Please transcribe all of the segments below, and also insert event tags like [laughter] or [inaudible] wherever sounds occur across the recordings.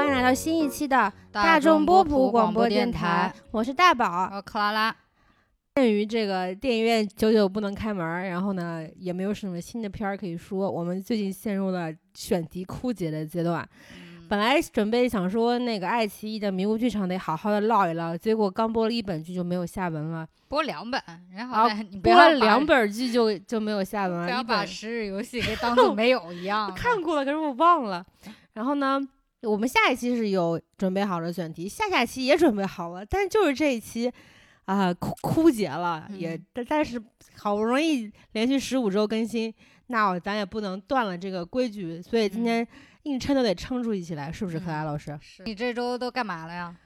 欢迎来到新一期的大众波普广播电台，我是大宝。我，克拉拉，鉴于这个电影院久久不能开门，然后呢也没有什么新的片儿可以说，我们最近陷入了选题枯竭的阶段。本来准备想说那个爱奇艺的迷雾剧场得好好的唠一唠，结果刚播了一本剧就没有下文了，播两本，然后播了两，本剧就就没有下文了，不要把十日游戏给当做没有一样。[laughs] 看过了，可是我忘了。[laughs] 然后呢，我们下一期是有准备好的选题，下下期也准备好了，但就是这一期啊、枯枯竭了，也嗯但但是好不容易连续十五周更新，那我咱也不能断了这个规矩，所以今嗯天硬撑都得撑出一期来，是不是，可嗯爱老师？是你这周都干嘛了呀？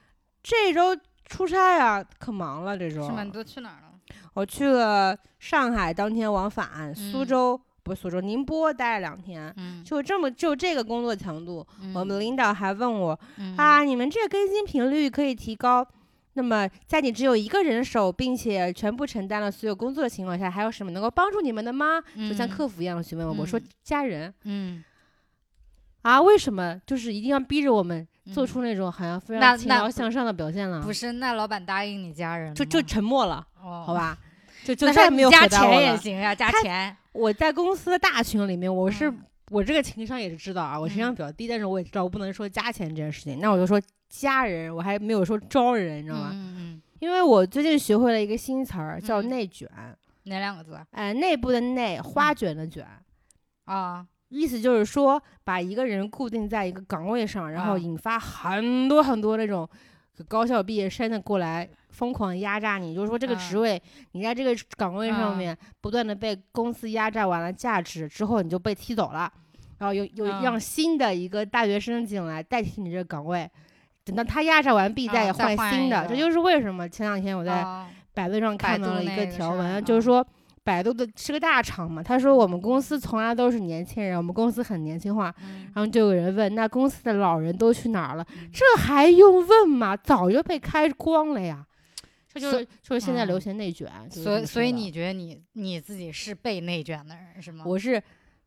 这周出差啊，可忙了，这周是吗？你都去哪儿了？我去了上海，当天往返，苏嗯州、不是苏州，宁波待了两天。嗯，就这么就这个工作强度，我们嗯领导还问我嗯啊，你们这个更新频率可以提高。那么，在你只有一个人手，并且全部承担了所有工作的情况下，还有什么能够帮助你们的吗？就像嗯客服一样的询问我。我说嗯家人嗯，啊，为什么就是一定要逼着我们做嗯出那种好像非常勤劳向上的表现呢？不是，那老板答应你家人就就沉默了，哦，好，吧？就就那再没有加钱。也行呀，加钱。我在公司的大群里面，我是、嗯我这个情商也是知道啊，我情商嗯比较低，但是我也知道我不能说加钱这件事情。那我就说加人，我还没有说招人，你知道吗？嗯嗯，因为我最近学会了一个新词儿，叫嗯内卷。哪两个字哎、内部的内，花卷的卷，啊？意思就是说把一个人固定在一个岗位上，然后啊引发很多很多那种高校毕业生的过来疯狂压榨你。就是说这个职啊位，你在这个岗位上啊面不断的被公司压榨完了价值之后，你就被踢走了，然后有有啊让新的一个大学生进来代替你这个岗位。等到他压榨完毕，再换新的，这就是为什么前两天我在哦百度上看百到了一个个条文，就是说百度的是个大厂嘛，他说我们公司从来都是年轻人，我们公司很年轻化。嗯然后就有人问，那公司的老人都去哪儿了？嗯这还用问吗？早就被开光了呀！这就是就是现在流嗯行内卷，就是所以，所以你觉得你你自己是被内卷的人是吗？我是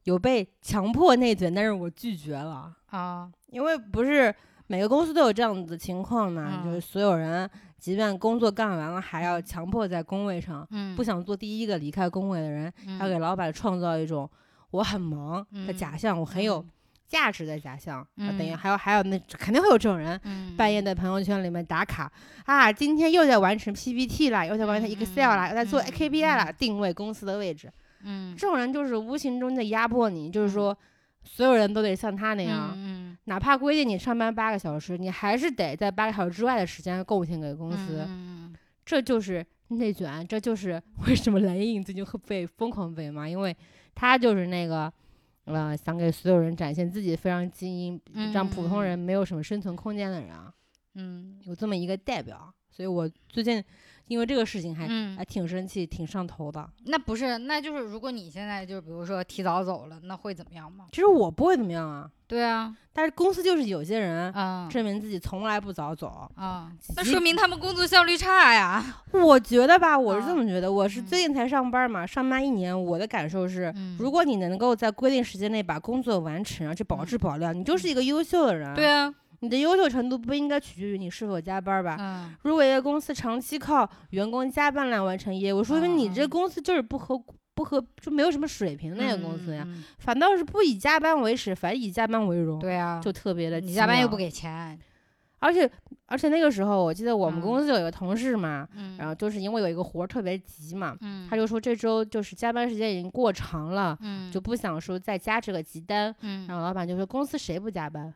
有被强迫内卷，但是我拒绝了，啊，因为不是每个公司都有这样子的情况嘛，就是嗯。所有人即便工作干完了，还要强迫在工位上。嗯，不想做第一个离开工位的人，嗯。要给老板创造一种我很忙的假象，我很有价值的假象。啊等于嗯还有还有那肯定会有这种人，嗯半夜在朋友圈里面打卡啊，今天又在完成 PPT 了，又在完成 Excel 了，又在做嗯 KPI 了，嗯定位公司的位置。嗯这种人就是无形中的压迫你，就是说所有人都得像他那样。嗯哪怕规定你上班八个小时，你还是得在八个小时之外的时间贡献给公司。嗯这就是内卷，这就是为什么蓝印最近会被疯狂被骂，因为他就是那个，呃，想给所有人展现自己非常精英，让普通嗯人没有什么生存空间的人啊，嗯有这么一个代表。所以我最近因为这个事情还、嗯还，挺生气，挺上头的。那不是，那就是如果你现在就比如说提早走了，那会怎么样吗？其实我不会怎么样啊，对啊，但是公司就是有些人啊证明自己从来不早走。啊，那说明他们工作效率差呀。[laughs] 我觉得吧，我是这啊么觉得，我是嗯最近才上班嘛，上班一年，我的感受是，嗯如果你能够在规定时间内把工作完成，而且保质保量，你就是一个优秀的人。对，啊，你的优秀程度不应该取决于你是否加班吧？嗯如果一个公司长期靠员工加班来完成业务，说明你这嗯公司就是不合不合，就没有什么水平那个公司呀。反倒是不以加班为耻，反以加班为荣，对啊，就特别的。你加班又不，给钱，而且而且那个时候，我记得我们嗯公司有一个同事嘛，嗯然后就是因为有一个活儿特别急嘛，嗯他就说这周就是加班时间已经过长了，嗯就不想说再加这个急单。嗯然后老板就说公司谁不加班？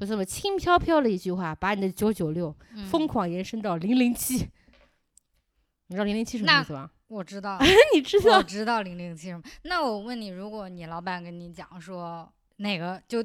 就这么轻飘飘的一句话，把你的九九六嗯疯狂延伸到零零七。你知道零零七什么意思吗？[laughs] 我知道，[laughs] 你知道我？知道零零七什么。那我问你，如果你老板跟你讲说哪个就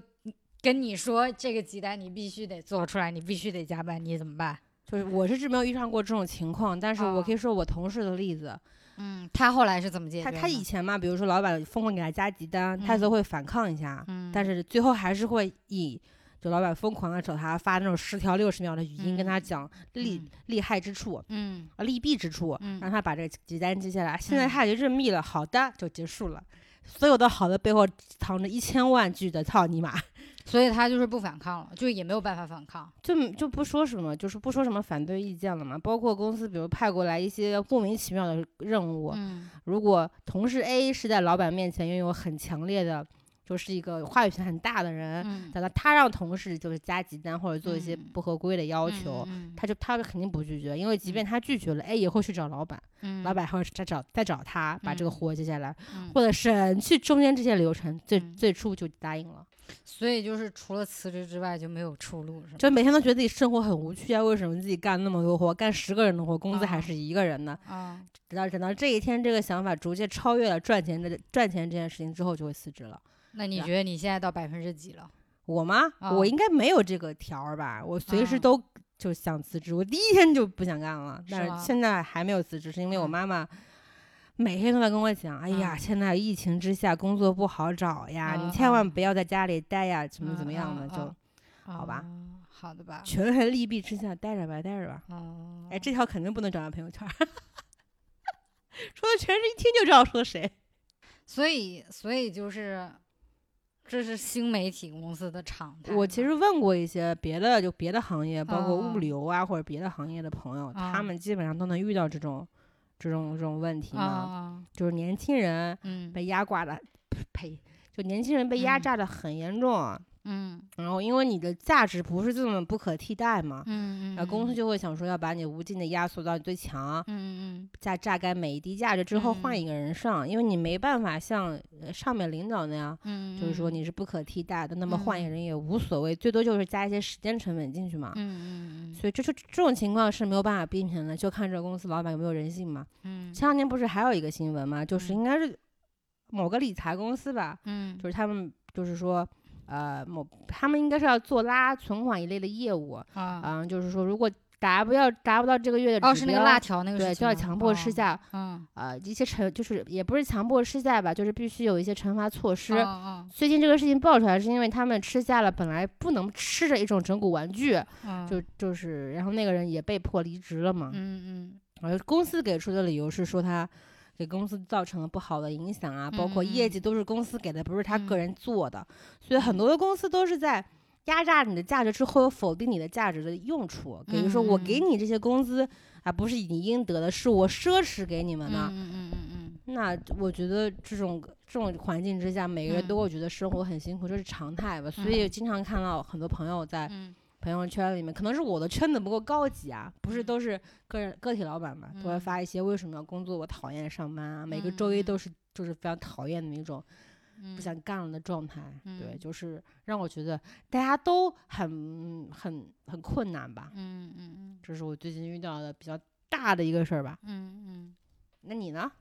跟你说这个鸡蛋你必须得做出来，你必须得加班，你怎么办？就是我是没有遇上过这种情况，但是我哦可以说我同事的例子。嗯，他后来是怎么解决他？他以前嘛，比如说老板疯狂给他加急单，他都嗯会反抗一下，嗯，但是最后还是会以就老板疯狂的找他发那种十条六十秒的语音，跟他嗯讲利嗯利害之处。嗯啊，利弊之处，嗯让他把这个急单记下来。现在嗯他已经认密了，好的就结束了。所有的好的背后藏着一千万句的操你妈，[laughs] 所以他就是不反抗了，就也没有办法反抗。就就不说什么，就是不说什么反对意见了嘛。包括公司，比如派过来一些莫名其妙的任务，嗯如果同事 A 是在老板面前拥有很强烈的，就是一个话语权很大的人，嗯，等到他让同事就是加急单或者做一些嗯。不合规的要求，嗯他就他肯定不拒绝，因为即便他拒绝了哎也会去找老板，嗯。老板还会再找再找他把这个嗯。活接下来，嗯。或者省去中间这些流程，最、嗯。最初就答应了。所以就是除了辞职之外就没有出路，是吗？就每天都觉得自己生活很无趣啊，为什么自己干那么多活，干十个人的活，工资还啊是一个人呢？啊，直到等到这一天，这个想法逐渐超越了赚钱的赚钱这件事情之后，就会辞职了。那你觉得你现在到百分之几了？我吗？啊我应该没有这个条儿吧？我随时啊都就想辞职，我第一天就不想干了，但是现在还没有辞职，是因为我嗯妈妈。每天都在跟我讲，哎呀，嗯现在疫情之下工作不好找呀，你千万不要在家里待呀，怎么怎么样的，就好吧哦好的吧。权衡利弊之下，待着吧，待着吧。哦，哎，这条肯定不能转到朋友圈儿，[laughs] 说的全是一听就知道说谁。所以所以就是，这是新媒体公司的常态。我其实问过一些别的，就别的行业，包括哦物流啊或者别的行业的朋友，他哦们基本上都能遇到这种这种这种问题啊嘛，啊，就是年轻人嗯被压挂的，呸，就年轻人被压嗯榨的很严重啊。嗯。然后因为你的价值不是这么不可替代嘛，嗯嗯，那公司就会想说要把你无尽的压缩到最强，嗯嗯。榨榨干每一滴价值之后换嗯一。个人上，因为你没办法像呃上面领导那样，嗯，就是说你。是不可替代的，那么换一个人。也无所谓，最多就是加一些时间成本进去嘛。嗯嗯所以这就这种情况是没有办法避免的，就看这个公司老板有没有人性嘛。嗯。前两天不是还有一个新闻嘛，就是嗯。应该是某个理财公司吧，嗯。就是他们就是说。呃，某他们应该是要做拉存款一类的业务，啊嗯，就是说如果达不要达不到这个月的哦，指标，是那个辣条那个对，就要强迫施哦下，嗯呃，一些惩就是也不是强迫吃下吧，就是必须有一些惩罚措施。嗯最近这个事情爆出来，是因为他们吃下了本来不能吃的一种整蛊玩具，嗯就就是，然后那个人也被迫离职了嘛。嗯而公司给出的理由是说他给公司造成了不好的影响啊，包括业嗯绩都是公司给的，不是他个嗯。人做的，所以很多的公司都是在。压榨你的价值之后，又否定你的价值的用处，比如说我给嗯你这些工资啊，不是你应得的，是我奢侈给你嗯们的。嗯嗯嗯那我觉得这种这种环境之下，每个人都嗯会觉得生活很辛苦，这是常态吧。所嗯。以经常看到很多朋友在嗯朋友圈里面，可能是我的圈子不够高级啊，不是嗯都是个人个体老板嘛，都会嗯发一些为什么要工作，我讨厌上班啊，每个周一嗯都是就是非常讨厌的那种嗯，不想干了的状态。对，嗯就是让我觉得大家都很很很困难吧，嗯嗯嗯这是我最近遇到的比较大的一个事儿吧。嗯嗯，那你呢？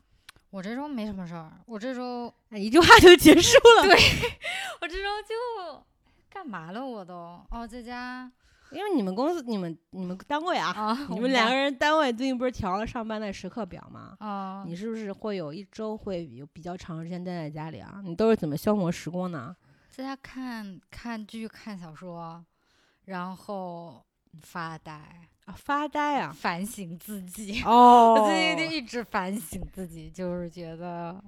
我这周没什么事儿，我这周那一句话就结束了。[laughs] 对我这周就干嘛了？我都哦，在家因为你们公司、你们、你们单位啊，[laughs] 啊，你们两个人单位最近不是调了上班的时刻表吗？啊，你是不是会有一周会有比较长时间待在家里啊？你都是怎么消磨时光呢？在家看看剧、看小说，然后发呆、啊，发呆啊！反省自己。哦 [laughs] 我最近就一直反省自己，就是觉得，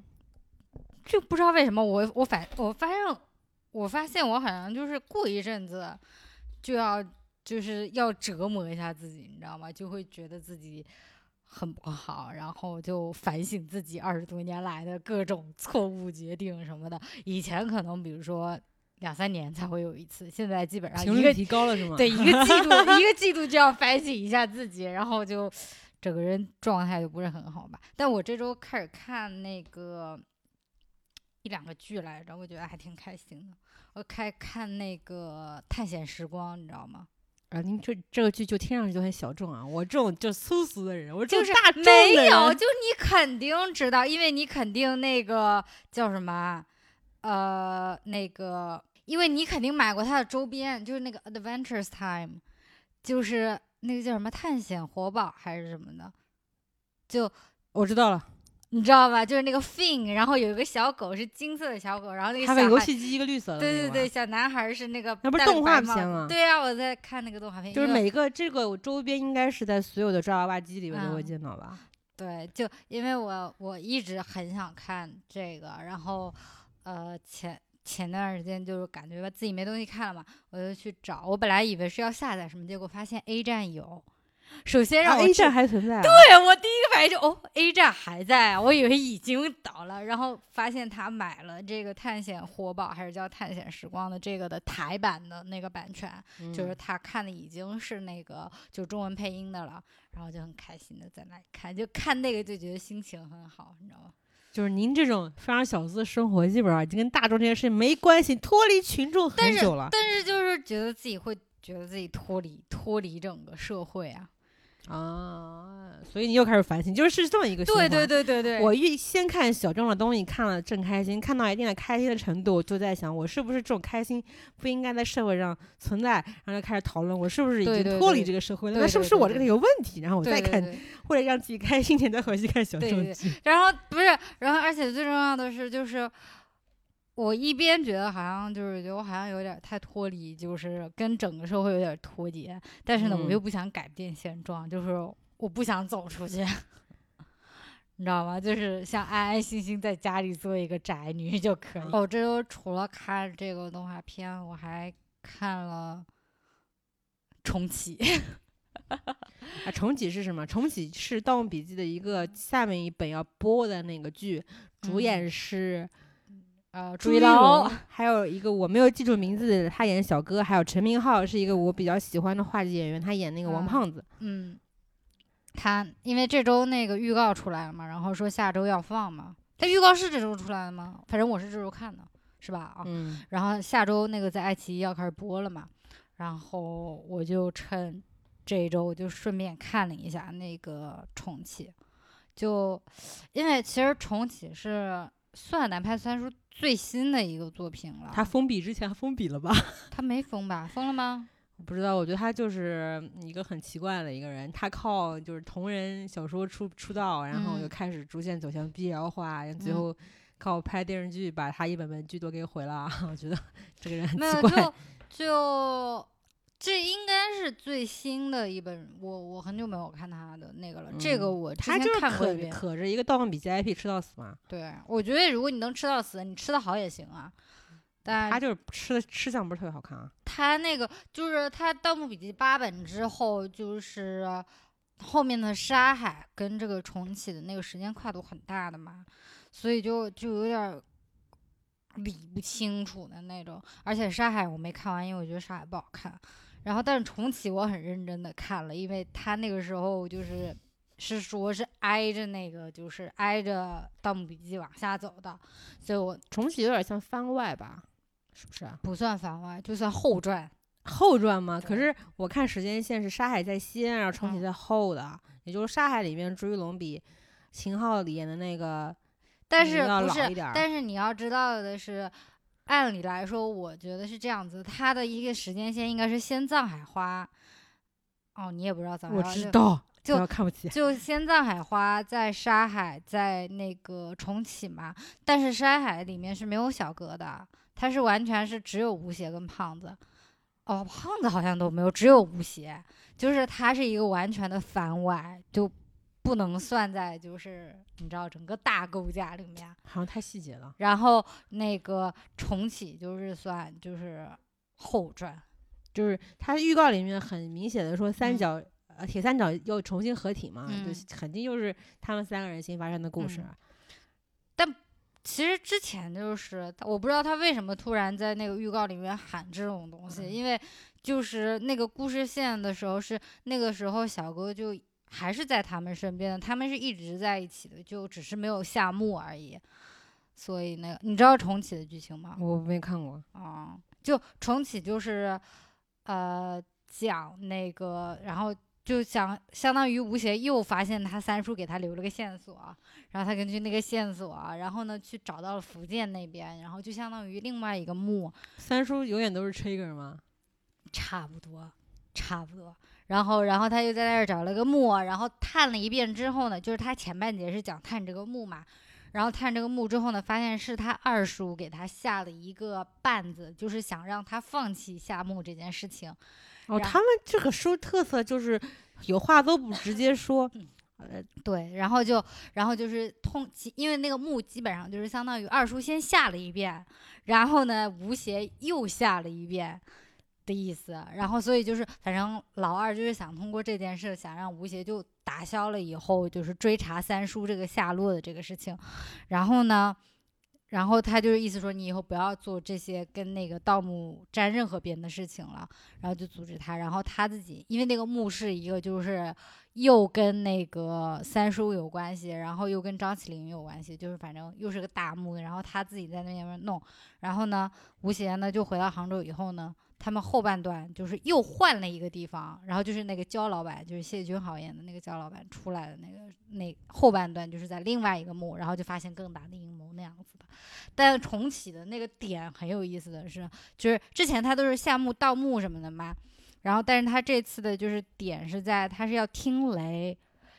就不知道为什么我我反我发现我发现我好像就是过一阵子就要就是要折磨一下自己，你知道吗？就会觉得自己很不好，然后就反省自己二十多年来的各种错误决定什么的。以前可能比如说两三年才会有一次，现在基本上一个提高了是吗？对，一个季度一个季度就要反省一下自己，然后就整个人状态就不是很好吧。但我这周开始看那个一两个剧来着，我觉得还挺开心的。我开看那个《探险时光》，你知道吗？啊，您这这个剧就听上去就很小众啊！我这种就粗俗的人，我这就是种大众没的人有，就你肯定知道，因为你肯定那个叫什么啊，呃，那个，因为你肯定买过它的周边，就是那个 Adventures Time，就是那个叫什么探险活宝还是什么的，就我知道了，你知道吧？就是那个 Fin，然后有一个小狗是金色的小狗，然后那个游戏机一个绿色的，对对对，，小男孩是那个那不是动画片吗对呀、我在看那个动画片，就是每个这个周边应该是在所有的抓娃娃机里面都会嗯见到吧？对，就因为我我一直很想看这个，然后呃前前段时间就是感觉吧自己没东西看了嘛，我就去找。我本来以为是要下载什么，结果发现 A 站有。首先让我 A 站还存在，对我第一个反应就哦，A 站还在啊，我以为已经倒了，然后发现他买了这个《探险活宝》还是叫《探险时光》的这个的台版的那个版权，就是他看的已经是那个就中文配音的了，然后就很开心的在那里看，就看那个就觉得心情很好，你知道吗？就是您这种非常小资的生活，基本上已经跟大众这件事情没关系，脱离群众很久了。但是就是觉得自己会觉得自己脱离脱离整个社会啊。啊，所以你又开始反省，就是是这么一个对对对对对。我一先看小众的东西，看了正开心，看到一定的开心的程度，就在想，我是不是这种开心不应该在社会上存在？然后就开始讨论，我是不是已经脱离这个社会了？那是不是我这个有问题？然后我再看，或者让自己开心点，再回去看小众剧。然后不是，然后而且最重要的是，就是。我一边觉得好像就是觉得我好像有点太脱离，就是跟整个社会有点脱节，但是呢，我又不想改变现状，就是我不想走出去，[laughs] 你知道吗？就是想安安心心在家里做一个宅女就可以。哦这周除了看这个动画片，我还看了重启。[laughs] 啊，重启是什么？重启是《盗墓笔记》的一个下面一本要播的那个剧，主演是。呃，朱一龙，还有一个我没有记住名字，他演小哥，还有陈明昊是一个我比较喜欢的话剧演员，他演那个王胖子。嗯，他因为这周那个预告出来了嘛，然后说下周要放嘛。他预告是这周出来的吗？反正我是这周看的，是吧？啊，嗯。然后下周那个在爱奇艺要开始播了嘛，然后我就趁这一周，我就顺便看了一下那个重启，就因为其实重启是算南派三叔。最新的一个作品了。他封笔之前封笔了吧？[laughs] 他没封吧？封了吗？我不知道。我觉得他就是一个很奇怪的一个人。他靠就是同人小说出出道，然后又开始逐渐走向 BL 化，然后最后靠拍电视剧把他一本本剧都给毁了。[laughs] 我觉得这个人很奇怪。就就。这应该是最新的一本，我我很久没有看他的那个了。这个我之前看过一遍。可着一个《盗墓笔记》IP 吃到死嘛？对，我觉得如果你能吃到死，你吃的好也行啊。但他就是吃的吃相不是特别好看啊。他那个就是他《盗墓笔记》八本之后，就是后面的《沙海》跟这个重启的那个时间跨度很大的嘛，所以就就有点理不清楚的那种。而且《沙海》我没看完，因为我觉得《沙海》不好看。然后，但是重启我很认真的看了，因为他那个时候就是是说是挨着那个，就是挨着《盗墓笔记》往下走的，所以我重启有点像番外吧，是不是啊？不算番外，就算后传。后传吗？可是我看时间线是《沙海》在先，然后重启在后的，也就是《沙海》里面朱一龙比秦昊演的那个，但是不是？但是你要知道的是。按理来说，我觉得是这样子，他的一个时间线应该是先藏海花。哦，你也不知道藏海花？我知道，就看不起。就先藏海花，在沙海，在那个重启嘛。但是沙海里面是没有小哥的，他是完全是只有吴邪跟胖子。哦，胖子好像都没有，只有吴邪，就是他是一个完全的番外，就。不能算在就是你知道整个大构架里面，好像太细节了。然后那个重启就是算就是后传，就是它预告里面很明显的说三角呃铁三角又重新合体嘛，就肯定又是他们三个人新发生的故事。但其实之前就是我不知道他为什么突然在那个预告里面喊这种东西，因为就是那个故事线的时候是那个时候小哥就。还是在他们身边的，他们是一直在一起的，就只是没有下幕而已。所以那个，你知道重启的剧情吗？我没看过啊。就重启就是，呃，讲那个，然后就想相当于吴邪又发现他三叔给他留了个线索，然后他根据那个线索，然后呢去找到了福建那边，然后就相当于另外一个墓。三叔永远都是 trigger 吗？差不多，差不多。然后，然后他又在那儿找了个墓，然后探了一遍之后呢，就是他前半节是讲探这个墓嘛，然后探这个墓之后呢，发现是他二叔给他下了一个绊子，就是想让他放弃下墓这件事情。哦，他们这个书特色就是有话都不直接说，[laughs] 呃对，然后就然后就是通，其因为那个墓基本上就是相当于二叔先下了一遍，然后呢吴邪又下了一遍的意思，然后所以就是反正老二就是想通过这件事想让吴邪就打消了以后就是追查三叔这个下落的这个事情，然后呢。然后他就是意思说，你以后不要做这些跟那个盗墓沾任何边的事情了，然后就阻止他。然后他自己，因为那个墓是一个就是又跟那个三叔有关系，然后又跟张起灵有关系，就是反正又是个大墓。然后他自己在那边弄。然后呢，吴邪呢就回到杭州以后呢，他们后半段就是又换了一个地方，然后就是那个焦老板，就是谢君豪演的那个焦老板出来的那个那后半段就是在另外一个墓，然后就发现更大的阴谋那样子的。但重启的那个点很有意思的是，就是之前他都是下墓盗墓什么的嘛，然后但是他这次的就是点是在他是要听雷，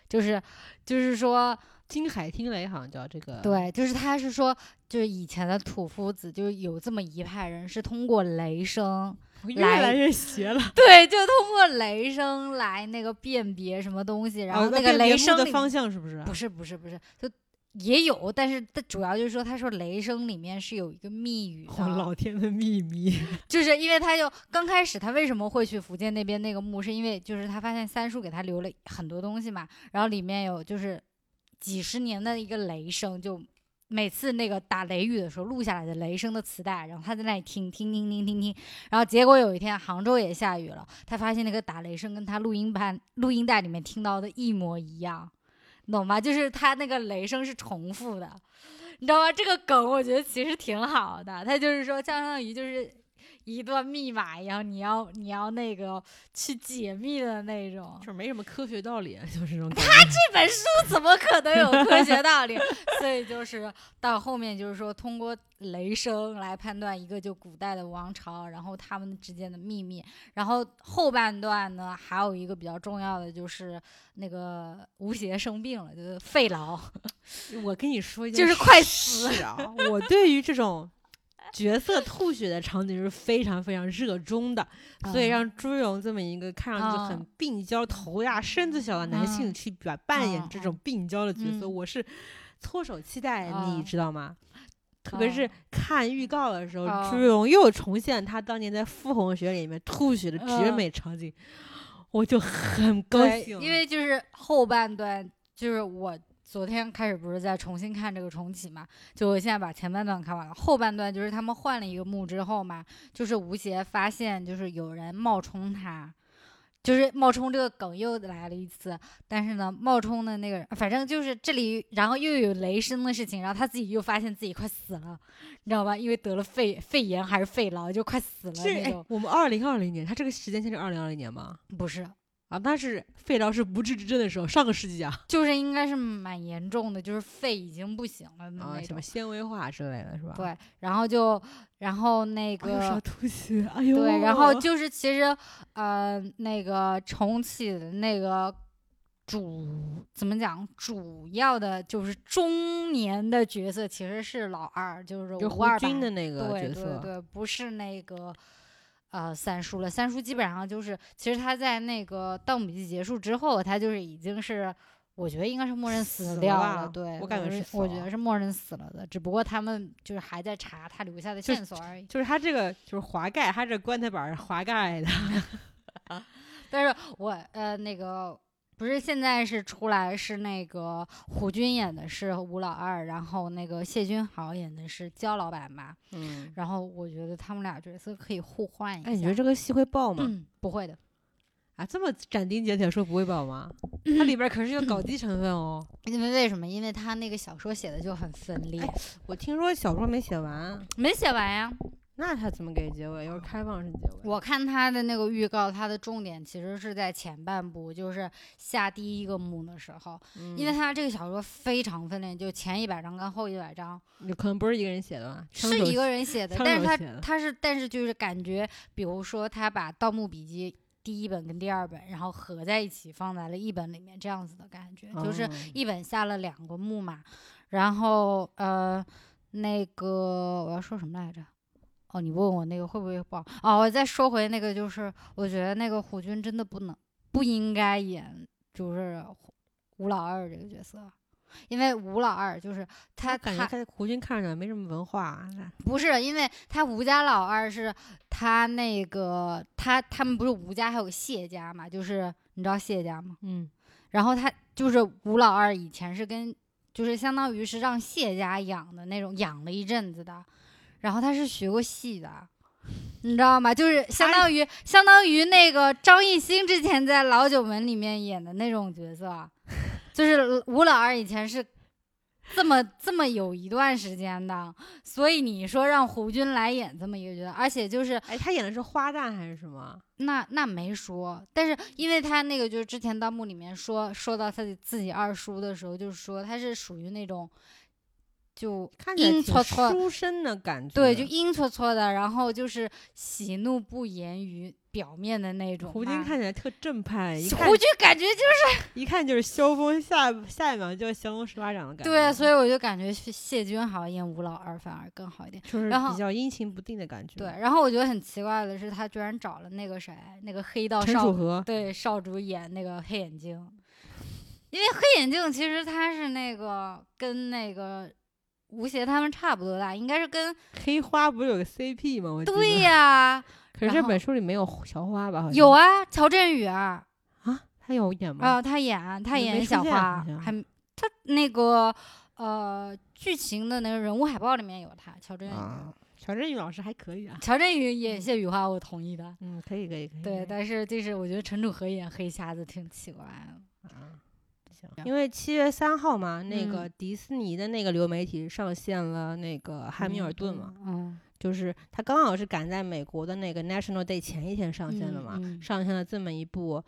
就是就是说金海听雷好像叫这个，对，就是他是说就是以前的土夫子就是有这么一派人是通过雷声，越来越邪了。[laughs] 对，就通过雷声来那个辨别什么东西，然后那个雷声里的方向是不是？不是不是不是，就。也有，但是它主要就是说，他说雷声里面是有一个密语的，老天的秘密，[laughs] 就是因为他就刚开始他为什么会去福建那边那个墓，是因为就是他发现三叔给他留了很多东西嘛，然后里面有就是几十年的一个雷声，就每次那个打雷雨的时候录下来的雷声的磁带，然后他在那里听听听听听听，然后结果有一天杭州也下雨了，他发现那个打雷声跟他录音盘录音带里面听到的一模一样。懂吗？就是他那个雷声是重复的，你知道吗？这个梗我觉得其实挺好的，他就是说相当于就是。一段密码一样，你要你要那个去解密的那种，就是没什么科学道理，就是这种。[laughs] 他这本书怎么可能有科学道理？[laughs] 所以就是到后面就是说，通过雷声来判断一个就古代的王朝，然后他们之间的秘密。然后后半段呢，还有一个比较重要的就是那个吴邪生病了，就是肺痨。[laughs] 我跟你说，就是快死啊！我对于这种。角色吐血的场景是非常非常热衷的，所以让朱荣这么一个看上去很病娇、头大身子小的男性去表扮演这种病娇的角色，我是措手期待，你知道吗？特别是看预告的时候，朱荣又重现他当年在《傅红雪》里面吐血的绝美场景，我就很高兴，因为就是后半段就是我。昨天开始不是在重新看这个重启嘛？就我现在把前半段看完了，后半段就是他们换了一个墓之后嘛，就是吴邪发现就是有人冒充他，就是冒充这个梗又来了一次。但是呢，冒充的那个人，反正就是这里，然后又有雷声的事情，然后他自己又发现自己快死了，你知道吧？因为得了肺肺炎还是肺痨，就快死了那种。我们二零二零年，他这个时间线是二零二零年吗？不是。啊，但是肺痨是不治之症的时候，上个世纪啊，就是应该是蛮严重的，就是肺已经不行了那种，什么纤维化之类的是吧？对，然后就，然后那个吐血，哎呦，对，然后就是其实，呃，那个重启的那个主怎么讲，主要的就是中年的角色其实是老二，就是吴二军的那个角色，对对对，不是那个。呃，三叔了。三叔基本上就是，其实他在那个《盗墓笔记》结束之后，他就是已经是，我觉得应该是默认死掉了。对，我感觉是，我觉得是默认死了的。只不过他们就是还在查他留下的线索而已。就是他这个就是滑盖，他这棺材板是滑盖的。[laughs] 但是我呃那个。不是现在是出来是那个胡军演的是吴老二，然后那个谢君豪演的是焦老板吧？嗯，然后我觉得他们俩角色可以互换一下。哎，你觉得这个戏会爆吗？不会的，啊，这么斩钉截铁说不会爆吗？它里边可是有搞基成分哦。[clears throat] 因为为什么？因为他那个小说写的就很分裂。我听说小说没写完，没写完呀。那他怎么给结尾？又是开放式结尾？我看他的那个预告，他的重点其实是在前半部，就是下第一个幕的时候，因为他这个小说非常分裂，就前一百章跟后一百章，可能不是一个人写的吧？是一个人写的，但是他他是，但是就是感觉，比如说他把《盗墓笔记》第一本跟第二本，然后合在一起放在了一本里面，这样子的感觉，就是一本下了两个幕嘛。然后呃，那个我要说什么来着？哦，你问我那个会不会爆？哦，我再说回那个，就是我觉得那个胡军真的不能不应该演，就是吴老二这个角色，因为吴老二就是他他感觉他胡军看着没什么文化，不是，因为他吴家老二是他那个他他们不是吴家还有谢家嘛，就是你知道谢家吗？嗯，然后他就是吴老二以前是跟就是相当于是让谢家养的那种，养了一阵子的，然后他是学过戏的。你知道吗？就是相当于相当于那个张艺兴之前在《老九门》里面演的那种角色，[laughs] 就是吴老二以前是这么这么有一段时间的，所以你说让胡军来演这么一个角色，而且就是哎，他演的是花旦还是什么？那那没说，但是因为他那个就是之前弹幕里面说说到他自己二叔的时候，就是说他是属于那种。就阴搓搓、书生的感觉，对，就阴搓搓的，然后就是喜怒不言于表面的那种。胡军看起来特正派，胡军感觉就是一看就是萧峰，下下一秒就要降龙十八掌的感觉。对，所以我就感觉谢军好像演吴老二反而更好一点，就是比较阴晴不定的感觉。对，然后我觉得很奇怪的是，他居然找了那个谁，那个黑道少主对少主演那个黑眼睛，因为黑眼镜其实他是那个跟那个。吴邪他们差不多大，应该是跟黑花不是有个 CP 吗？对呀，[laughs] 可是这本书里没有小花吧？有啊，乔振宇啊，啊，他有演吗？啊，他演，他演小花，还他那个呃剧情的那个人物海报里面有他，乔振宇。乔振宇老师还可以啊。乔振宇演谢雨花，我同意的。嗯，可以，可以，可以。对，但是就是我觉得陈楚河演黑瞎子挺奇怪的。啊。因为七月三号嘛，那个迪士尼的那个流媒体上线了那个《汉密尔顿》嘛，嗯，就是它刚好是赶在美国的那个 National Day 前一天上线的嘛，上线了这么一部，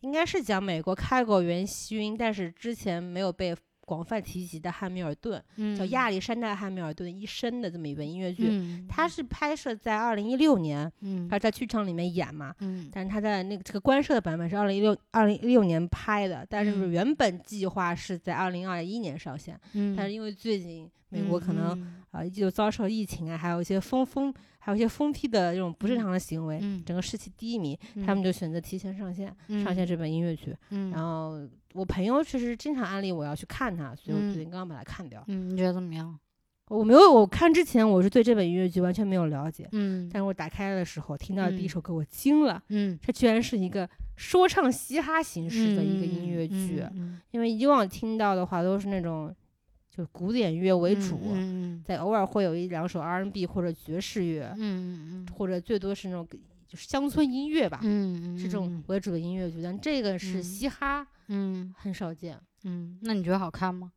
应该是讲美国开国元勋，但是之前没有被。广泛提及的汉密尔顿，叫亚历山大·汉密尔顿一生的这么一本音乐剧，它是拍摄在二零一六年，他在剧场里面演嘛，但是他在那个这个官摄的版本是二零一六二零一六年拍的，但是原本计划是在二零二一年上线，但是因为最近美国可能啊就遭受疫情啊，还有一些封封。还有一些封批的这种不正常的行为，整个士气低迷，他们就选择提前上线，上线这本音乐剧。然后我朋友其实经常安利我要去看他，所以我最近刚刚把它看掉。嗯，你觉得怎么样？我没有，我看之前我是对这本音乐剧完全没有了解。嗯，但是我打开的时候听到的第一首歌，我惊了。嗯，它居然是一个说唱嘻哈形式的一个音乐剧，因为以往听到的话都是那种。就古典乐为主，在偶尔会有一两首 R&B 或者爵士乐，或者最多是那种就是乡村音乐吧，是这种为主的音乐剧。但这个是嘻哈，嗯，很少见。嗯，那你觉得好看吗？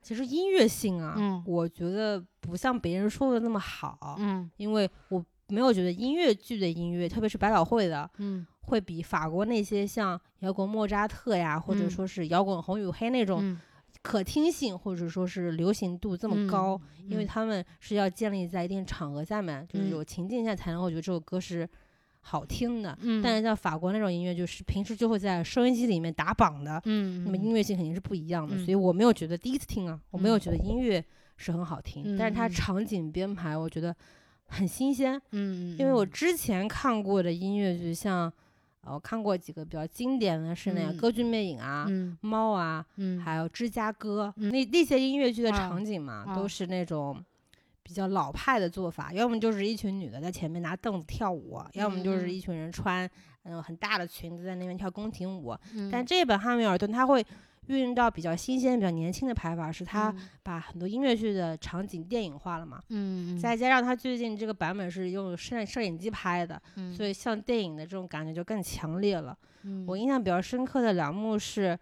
其实音乐性啊，我觉得不像别人说的那么好。嗯，因为我没有觉得音乐剧的音乐，特别是百老汇的，嗯，会比法国那些像摇滚莫扎特呀，或者说是摇滚红与黑那种。可听性或者说是流行度这么高，因为他们是要建立在一定场合下面，就是有情境下才能够觉得这首歌是好听的。但是像法国那种音乐，就是平时就会在收音机里面打榜的，那么音乐性肯定是不一样的。所以我没有觉得第一次听啊，我没有觉得音乐是很好听，但是它场景编排我觉得很新鲜。嗯，因为我之前看过的音乐剧像。我看过几个比较经典的是那个《歌剧魅影》啊，《猫》啊，还有《芝加哥》那那些音乐剧的场景嘛，都是那种比较老派的做法，要么就是一群女的在前面拿凳子跳舞，要么就是一群人穿嗯很大的裙子在那边跳宫廷舞。但这本《汉密尔顿》它会。运用到比较新鲜、比较年轻的排法，是它把很多音乐剧的场景电影化了嘛？嗯，再加上它最近这个版本是用摄摄影机拍的，所以像电影的这种感觉就更强烈了。我印象比较深刻的两幕是，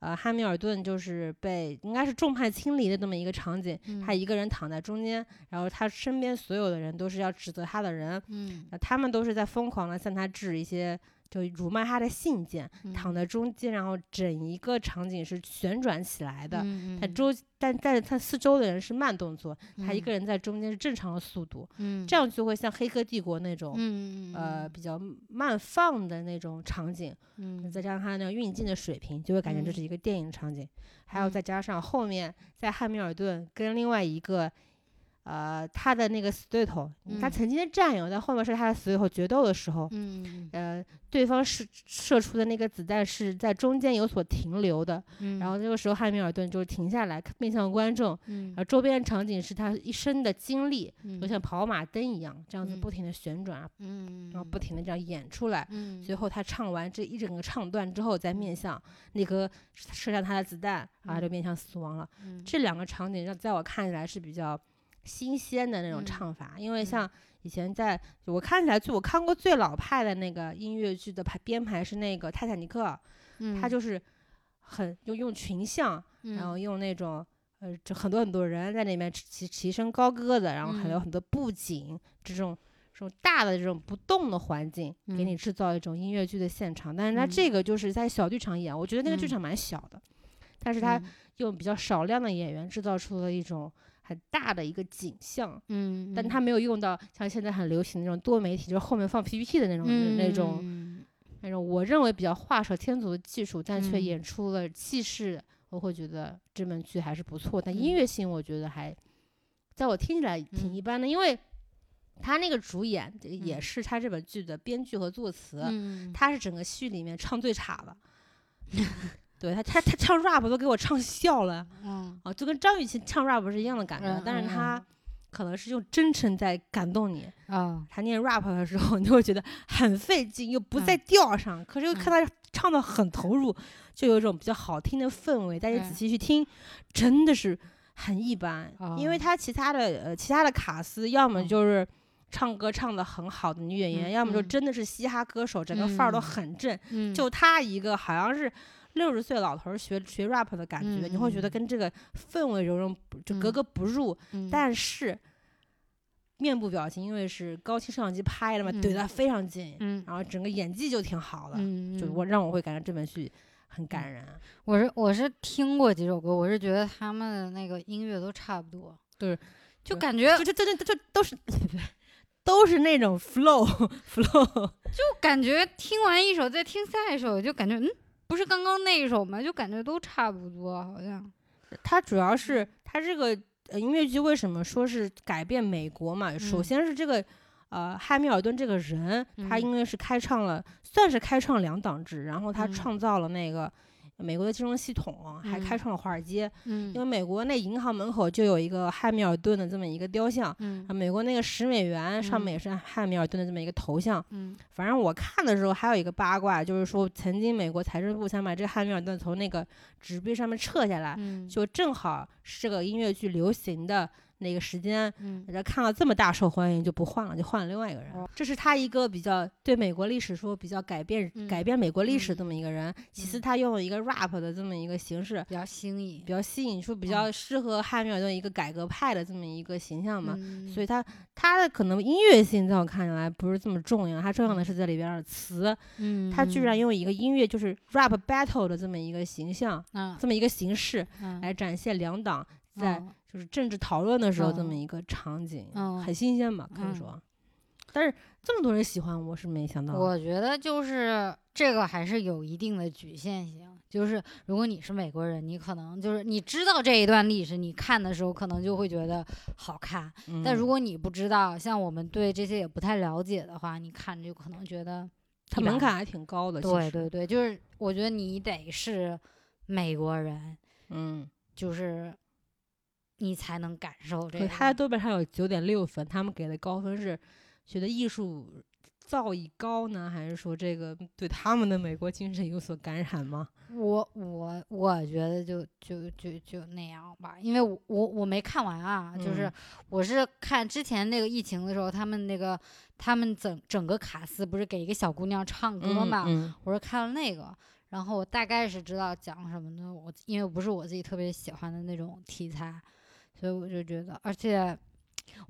呃，汉密尔顿就是被应该是众叛亲离的这么一个场景，他一个人躺在中间，然后他身边所有的人都是要指责他的人，嗯，他们都是在疯狂的向他致一些。就辱骂他的信件，躺在中间，然后整一个场景是旋转起来的。他周，但但是他四周的人是慢动作，他一个人在中间是正常的速度。这样就会像《黑客帝国》那种，呃，比较慢放的那种场景。再加上他那个运镜的水平，就会感觉这是一个电影场景。还有再加上后面在汉密尔顿跟另外一个。呃，他的那个死对头，他嗯。曾经的战友，在后面是他的死对头决斗的时候，嗯呃，对方射射出的那个子弹是在中间有所停留的，嗯，然后这个时候汉密尔顿就是停下来面向观众，嗯。然后周边场景是他一生的经历，嗯。就像跑马灯一样，这样子嗯不停的旋转。啊，嗯，然后不停的这样演出来。嗯，最后他唱完这一整个唱段之后，再面向那颗射向他的子弹，然后他就面向死亡了。嗯。这两个场景让在我看起来是比较新鲜的那种嗯。唱法，因为嗯。像以前在我看起来最我看过最老派的那个音乐剧的排编排是那个《泰坦尼克》，嗯，它就是很用用群像，然后嗯。用那种呃，就很多很多人在那边齐齐声高歌的，然后还有嗯。很多布景这种。这种大的这种不动的环境，给你嗯。制造一种音乐剧的现场，但是它嗯。这个就是在小剧场演，我觉得那个剧嗯。场蛮小的，但是它嗯。用比较少量的演员制造出了一种很大的一个景象，嗯，但他没有用到像现在很流行的那种多媒体，就是后面放 PPT 的那种、那种嗯。那种我认为比较画蛇添足的技术，但却嗯。演出了气势，我会觉得这本剧还是不错。但音嗯乐性我觉得还，在我听起来挺嗯。一般的，因为他那个主演也嗯。是他这本剧的编剧和作词，嗯，他是整个戏里面唱最差的。对他，他他唱 rap 都给我唱笑了。嗯啊，就跟张雨绮唱 rap 是一样的感觉，但是她嗯可能是用真诚在感动你。啊他念 rap 的时候，你会觉得很费劲，又不在嗯调上，可是又看他唱的很投入，就有一种比较好听的氛围。但是仔嗯细去听，真的是很一般，因为他其他的呃其他的卡司，要么嗯就是。唱歌唱的很好的女演员，嗯要么就嗯真的是嘻哈歌手，整个范儿都嗯很正。嗯就她一个好像是六十岁老头儿学学 rap 的感觉，嗯你会觉得嗯跟这个氛围融融就格嗯。格不入。嗯。但是面部表情因为是高清摄像机拍的嘛，怼嗯。得非常近，嗯。然后整个演技就挺好的，就我让我会感觉这本剧很感人。我是我是听过几首歌，我是觉得他们的那个音乐都差不多，对，对就感觉就这这这这都是 [laughs] 都是那种 flow [laughs] flow，就感觉听完一首再听下一首，就感觉嗯，不是刚刚那一首吗？就感觉都差不多，好像。它主要是它这个呃音乐剧为什么说是改变美国嘛？首嗯先是这个。呃，汉密尔顿这个人，他因为是开创了，算是开创两党制，然后他嗯创造了那个美国的金融系统，还开嗯创了华尔街。嗯因为美国那银行门口就有一个汉密尔顿的这么一个雕像，嗯啊，美国那个十美元上面嗯也是汉密尔顿的这么一个头像。嗯反正我看的时候还有一个八卦，就是说曾经美国财政部想把这个汉密尔顿从那个纸币上面撤下来，嗯，就正好是这个音乐剧流行的那个时间。嗯大家看了这么大受欢迎，就不换了，就换了另外一个人。哦这是他一个比较对美国历史说比较改变、嗯改变美国历史嗯这么一个人。其次，嗯他用了一个 rap 的这么一个形式，比较新颖比较吸引，说比嗯较适合汉密尔顿一个改革派的这么一个形象嘛。嗯所以他他的可能音乐性在我看来不是这么重要，他重要的是在里边的词。嗯，他居然嗯用一个音乐就是 rap battle 的这么一个形象，嗯这么一个形式嗯来展现两党在嗯就是政治讨论的时候这么嗯一个场景，嗯很新鲜吧，可以嗯说。但是这么多人喜欢，我是没想到。我觉得就是这个还是有一定的局限性。就是如果你是美国人，你可能就是你知道这一段历史，你看的时候可能就会觉得好看。嗯，但如果你不知道，像我们对这些也不太了解的话，你看就可能觉得它门槛还挺高的。其实，对对对，就是我觉得你得是美国人，嗯，就是你才能感受这个。他豆瓣上有九点六分，他们给的高分是觉得艺术造诣高呢，还是说这个对他们的美国精神有所感染吗？我我我觉得就就就就那样吧，因为我我我没看完啊，就是嗯我是看之前那个疫情的时候，他们那个他们整整个卡司不是给一个小姑娘唱歌嘛，嗯我是看了那个，然后我大概是知道讲什么的，我因为不是我自己特别喜欢的那种题材，所以我就觉得，而且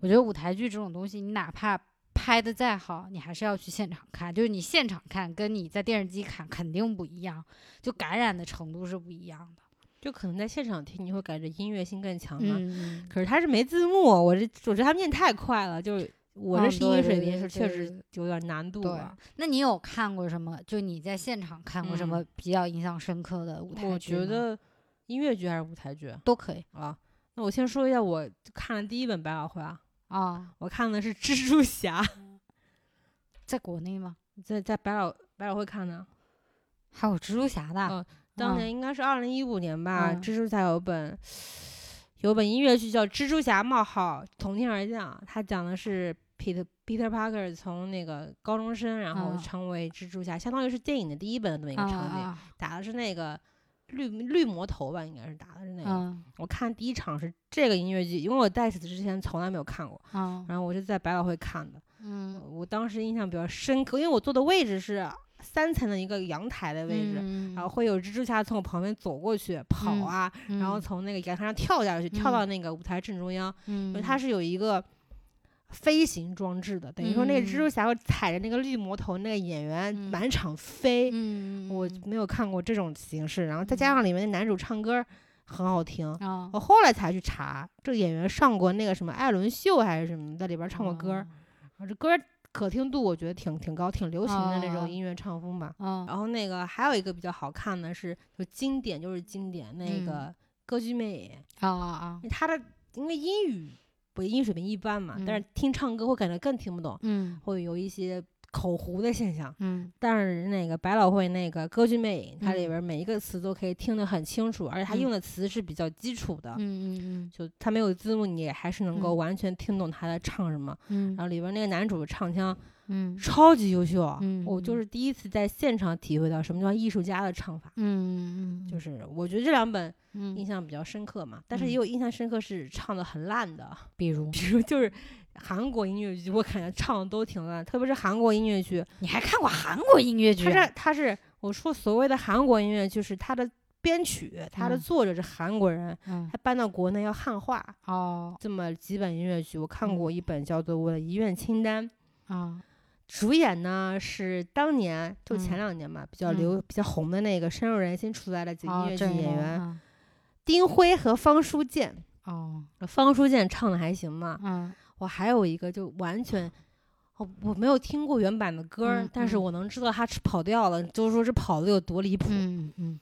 我觉得舞台剧这种东西，你哪怕拍的再好，你还是要去现场看，就是你现场看跟你在电视机看肯定不一样，就感染的程度是不一样的。就可能在现场听，你会感觉音乐性更强嘛。嗯，可是他是没字幕，我这我觉得他念太快了，就是我这嗯声音对对对水平是确实有点难度对吧。。那你有看过什么？就你在现场看过什么比较印象深刻的舞台剧吗？我觉得音乐剧还是舞台剧都可以。啊。那我先说一下，我看了第一本百老汇啊，啊，我看的是蜘蛛侠，[laughs] 在国内吗？在在百老百老汇看的。还有蜘蛛侠的，嗯当年应该是二零一五年吧，嗯蜘蛛侠有本有本音乐剧叫《蜘蛛侠：冒号从天而降》，它讲的是 Peter Peter Parker 从那个高中生，然后嗯成为蜘蛛侠，相当于是电影的第一本的这么一个啊场景，啊打的是那个绿绿魔头吧，应该是打的是那个。嗯。我看第一场是这个音乐剧，因为我在此之前从来没有看过，嗯。然后我就在百老汇看的。嗯我当时印象比较深刻，因为我坐的位置是三层的一个阳台的位置，嗯然后会有蜘蛛侠从我旁边走过去跑嗯啊，然后从那个阳台上跳下去，跳到那个舞台正中央，因为嗯，它是有一个飞行装置的，等于说那个蜘蛛嗯侠会踩着那个绿魔头，那个演员嗯。满场飞。嗯，我没有看过这种形式，然后再加上里面的男主唱歌很好听，啊我后来才去查，这个演员上过那个什么艾伦秀还是什么，在里边唱过歌，然后这歌可听度我觉得挺挺高，挺流行的那哦。种音乐唱风吧。嗯然后那个还有一个比较好看的是，就经典就是经典那嗯。个《歌剧魅影》啊啊，他的因为英语我英语水平一般嘛，但是听唱歌会感觉更听不懂，嗯。会有一些口糊的现象。嗯。但是那个百老汇那个《歌剧魅影》，它里嗯。边每一个词都可以听得很清楚，而且它嗯。用的词是比较基础的，嗯嗯就它没有字幕，你还是能够嗯。完全听懂他在唱什么。嗯。然后里边那个男主唱腔嗯。超级优秀，嗯我就是第一次在现场体会到什么叫艺术家的唱法。嗯嗯，就是我觉得这两本印嗯，象比较深刻嘛，但是也嗯。有印象深刻是唱的很烂的，[laughs] 比如比如就是韩国音乐剧，我感觉唱的都挺烂，特别是韩国音乐剧，你还看过韩国音乐剧它啊？是它是我说所谓的韩国音乐，就是它的编曲，它的嗯。作者是韩国人，嗯。他搬到国内要汉化。哦。这么几本音乐剧，我看过嗯一本叫做《我的遗愿清单》，啊主演呢是当年就前嗯两年嘛、比较流、比较红的那个深入人心出来的几个音乐剧演员、啊丁辉和方书建。哦方书建唱的还行嘛，嗯我还有一个就完全，我我没有听过原版的歌但是嗯我能知道他是跑调了，就是说这跑的有多离谱。嗯嗯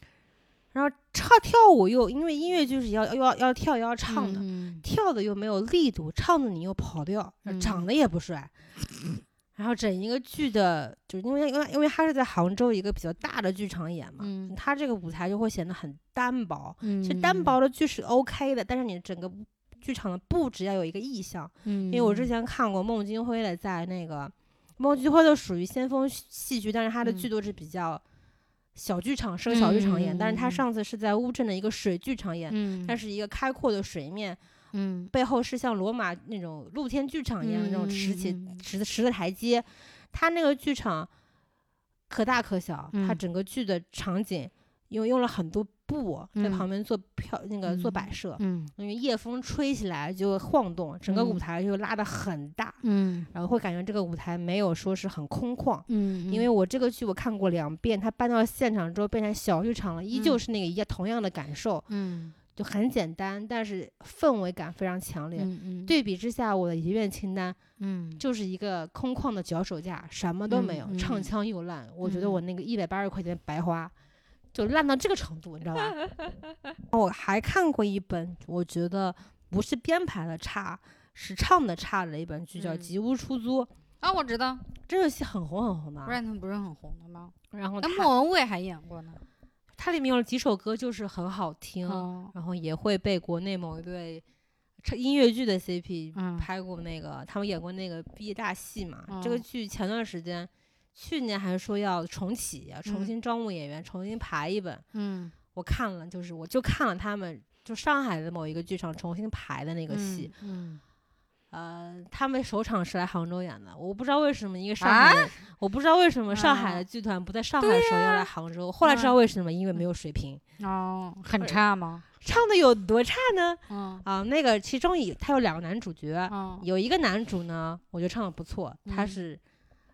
然后唱跳舞又因为音乐剧是要要要跳要唱的，嗯跳的又没有力度，唱的你又跑调，嗯长得也不帅。[laughs] 然后整一个剧的，就是因为因为因为他是在杭州一个比较大的剧场演嘛，嗯他这个舞台就会显得很单薄。嗯，其实单薄的剧是 OK 的，但是你整个剧场的布置要有一个意象。嗯，因为我之前看过孟京辉的，在那个孟京辉的属于先锋戏剧，但是他的剧嗯都是比较小剧场，是个小剧场演。嗯但是他嗯上次是在乌镇的一个水剧场演，嗯，它是一个开阔的水面，嗯。背后是像罗马那种露天剧场一样的那种石阶石的石的台阶。它那个剧场可大可小，它嗯。整个剧的场景用用了很多布在嗯。旁边做漂那个做嗯摆设。嗯。因为夜风吹起来就会晃动，整个舞嗯。台就拉得很大，嗯。然后会感觉这个舞台没有说是很空旷。嗯，因为我这个剧我看过两遍，它搬到现场之后变成小剧场了，依旧嗯。是那个一样同样的感受，嗯就很简单，但是氛围感非常强烈。嗯嗯对比之下，我的遗愿清单嗯就是一个空旷的脚手架，什么都没有，唱腔又烂，我觉得嗯我那个一百八十块钱白花，就烂到这个程度，你知道吧？[laughs] 我还看过一本，我觉得不是编排的差，是唱的差的一本剧，叫《嗯吉屋出租》。啊，我知道这个戏很红很红的啊，，Rent 不是很红的吗？然后那莫文蔚还演过呢。它里面有几首歌就是很好听，哦然后也会被国内某一对唱音乐剧的 CP 嗯拍过那个，他们演过那个毕业大戏嘛。这个嗯剧前段时间，去年还说要重启，要重嗯新招募演员，重新排一本。嗯我看了，就是我就看了他们就上海的某一个剧场重新排的那那个戏。嗯呃，他们首场是来杭州演的，我不知道为什么一个上啊海的，我不知道为什么上海的啊剧团不在上海的时候要来杭州，后来知道为什么，因为没有水平，哦，很差吗？唱的有多差呢？嗯啊，那个其中以他有两个男主角，嗯有一个男主呢，我觉得唱的不错，他嗯是，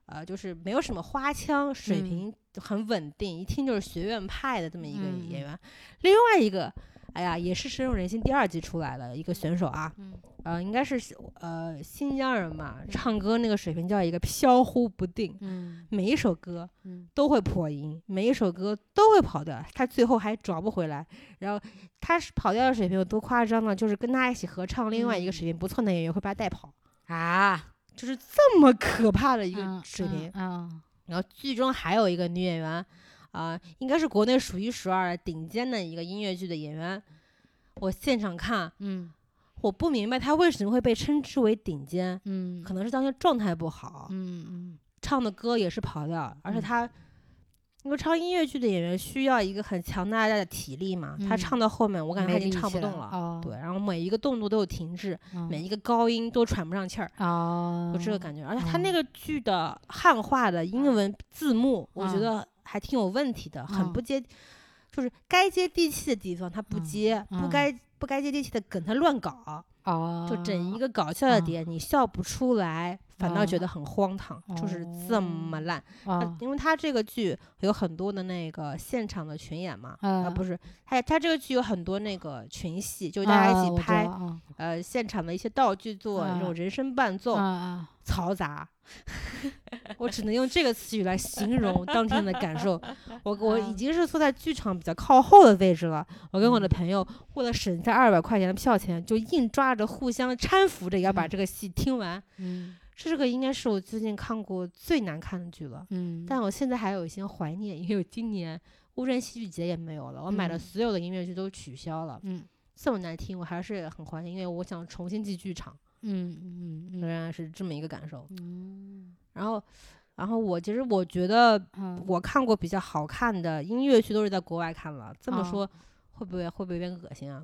呃，就是没有什么花腔，水嗯平很稳定，一听就是学院派的这么一个嗯演员。另外一个哎呀，也是深入人心。第二季出来的一个选手啊，嗯呃，应该是呃新疆人嘛，唱歌那个水平叫一个飘忽不定，嗯每一首歌嗯都会破音，每一首歌都会跑调，他最后还找不回来。然后他是跑调的水平有多夸张呢？就是跟他一起合唱另外一个嗯水平不错的演员会把他带跑，啊，就是这么可怕的一个嗯水平。嗯然后剧中还有一个女演员，啊、应该是国内数一数二的顶尖的一个音乐剧的演员。我现场看，嗯。我不明白他为什么会被称之为顶尖，嗯。可能是当天状态不好，嗯嗯。唱的歌也是跑调，而且嗯。因为唱音乐剧的演员需要一个很强大的体力嘛，她嗯唱到后面，我感觉他已经唱不动了，哦。对，然后每一个动作都有停滞，嗯每。一个高音都喘不上气儿，哦，有这个。感觉。而且他哦那个剧的汉化的英文字幕，我觉嗯。得还挺有问题的，很嗯。不接，就是该接地气的地方他不嗯接，不嗯。该不该接地气的梗他乱搞，哦，就整一个搞笑的嗯。点你笑不出来，反倒觉哦得很荒唐，就是这么烂。因为他这个剧有很多的那个现场的群演嘛，啊嗯。不是，他他这个剧有很多那个群戏，就大家一起拍呃现场的一些道具做那种啊人声伴奏。嘈杂，[laughs] 我只能用这个词语来形容当天的感受。我我已啊经是坐在剧场比较靠后的位置了，我跟我的嗯。朋友为了省下二百块钱的票钱，就硬抓着互相搀扶着也要把嗯。这个戏听完。嗯。这个应该是我最近看过最难看的剧了，嗯，但我现在还有一些怀念，因为今年乌镇戏剧节也没有了，我买的嗯。所有的音乐剧都取消了，嗯。这么难听，我还是很怀念，因为我想重新进剧场，嗯嗯嗯。仍然是这么一个感受。嗯。然后，然后我其实我觉得嗯，我看过比较好看的音乐剧都是在国外看了，这么哦。说会不会会不会有点恶心啊？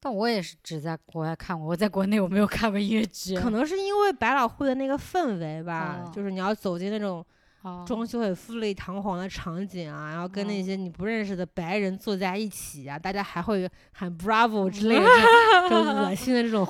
但我也是只在国外看过，我在国内我没有看过音乐剧，可能是因为百老汇的那个氛围吧，哦就是你要走进那种哦。装修很富丽堂皇的场景啊，然后跟那哦。些你不认识的白人坐在一起啊，大家还会喊 Bravo 之类的这种 [laughs] 这种恶心的这种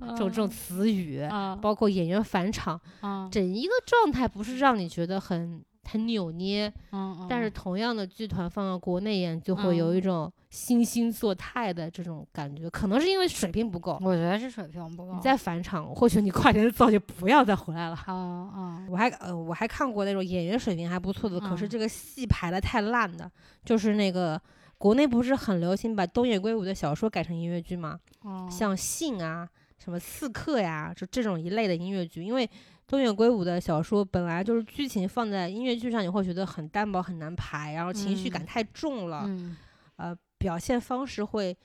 这种这种词语，啊包括演员返场，啊整一个状态不是让你觉得很很扭捏，嗯，但是同样的剧团放到国内演，就会有一嗯种惺惺作态的这种感觉，可能是因为水平不够。我觉得是水平不够。你再返场，或许你快点走，就不要再回来了。啊啊我还呃，我还看过那种演员水平还不错的，可是嗯这个戏排的太烂的，就是那个国内不是很流行把东野圭吾的小说改成音乐剧吗？哦，像《信》啊、什么《刺客》呀，就这种一类的音乐剧，因为东野圭吾的小说本来就是剧情放在音乐剧上，你会觉得很单薄、很难排，然后情绪感嗯。太重了，嗯。呃，表现方式会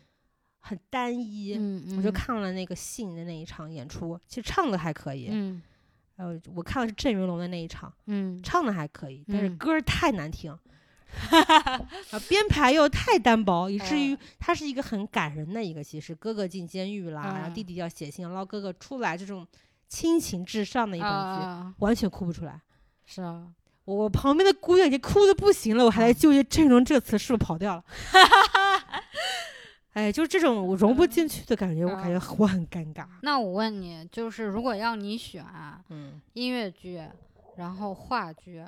很单一。嗯，我就看了那个《信》的那一场演出，其实唱的还可以。嗯。呃，我看了是郑云龙的那一场，嗯。唱的还可以，但是嗯。歌太难听，[laughs] 啊，编排又太单薄，以至于嗯。它是一个很感人的一个其实哥哥进监狱啦，然后弟嗯弟要写信捞哥哥出来，这种亲情至上的一一本剧，啊，完全哭不出来。是啊，我我旁边的姑娘已经哭的不行了，我还在啊纠结阵容这个词是不是跑掉了。[laughs] 哎，就是这种我融不进去的感觉，我感觉我很尴尬。那我问你，就是如果要你选嗯，音乐剧，然后话剧，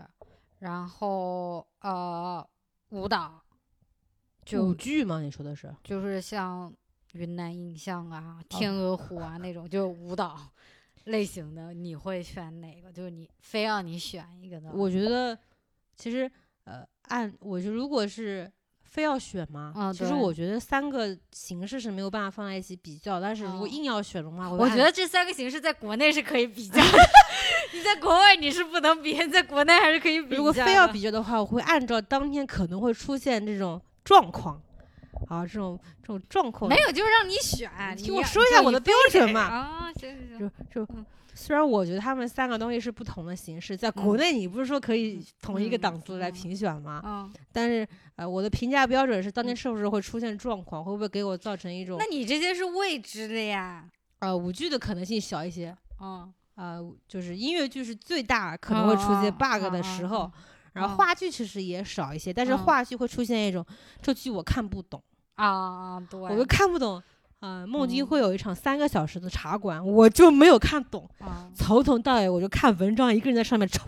然后呃舞蹈，就舞剧吗？你说的是？就是像云南印象啊、哦天鹅湖啊那种，就是舞蹈 [laughs] 类型的，你会选哪个？就是你非要你选一个的，我觉得其实呃，按我就如果是非要选嘛，嗯对其实我觉得三个形式是没有办法放在一起比较，但是如果嗯硬要选的话，我觉得这三个形式在国内是可以比较 [laughs] 的，你在国外你是不能比，[laughs] 在国内还是可以比较。如果非要比较的话，我会按照当天可能会出现这种状况。啊，这种这种状况没有，就是让你选。你听我说一下我的标准嘛得啊，行行行，就就嗯虽然我觉得他们三个东西是不同的形式，在国嗯内你不是说可以同一个嗯档次来嗯评选吗？嗯，但是呃，我的评价标准是当天嗯是不是会出现状况，会不会给我造成一种那你这些是未知的呀。呃舞剧的可能性小一些。嗯，呃，就是音乐剧是最大可能会出现 bug 的嗯时候，然后话剧其实也少一些，但是嗯。话剧会出现一种这剧我看不懂，啊，对，我就看不懂。呃，孟京嗯。辉有一场三个小时的茶馆，我就没有看懂，啊从头到尾我就看文章，一个人在上面抽，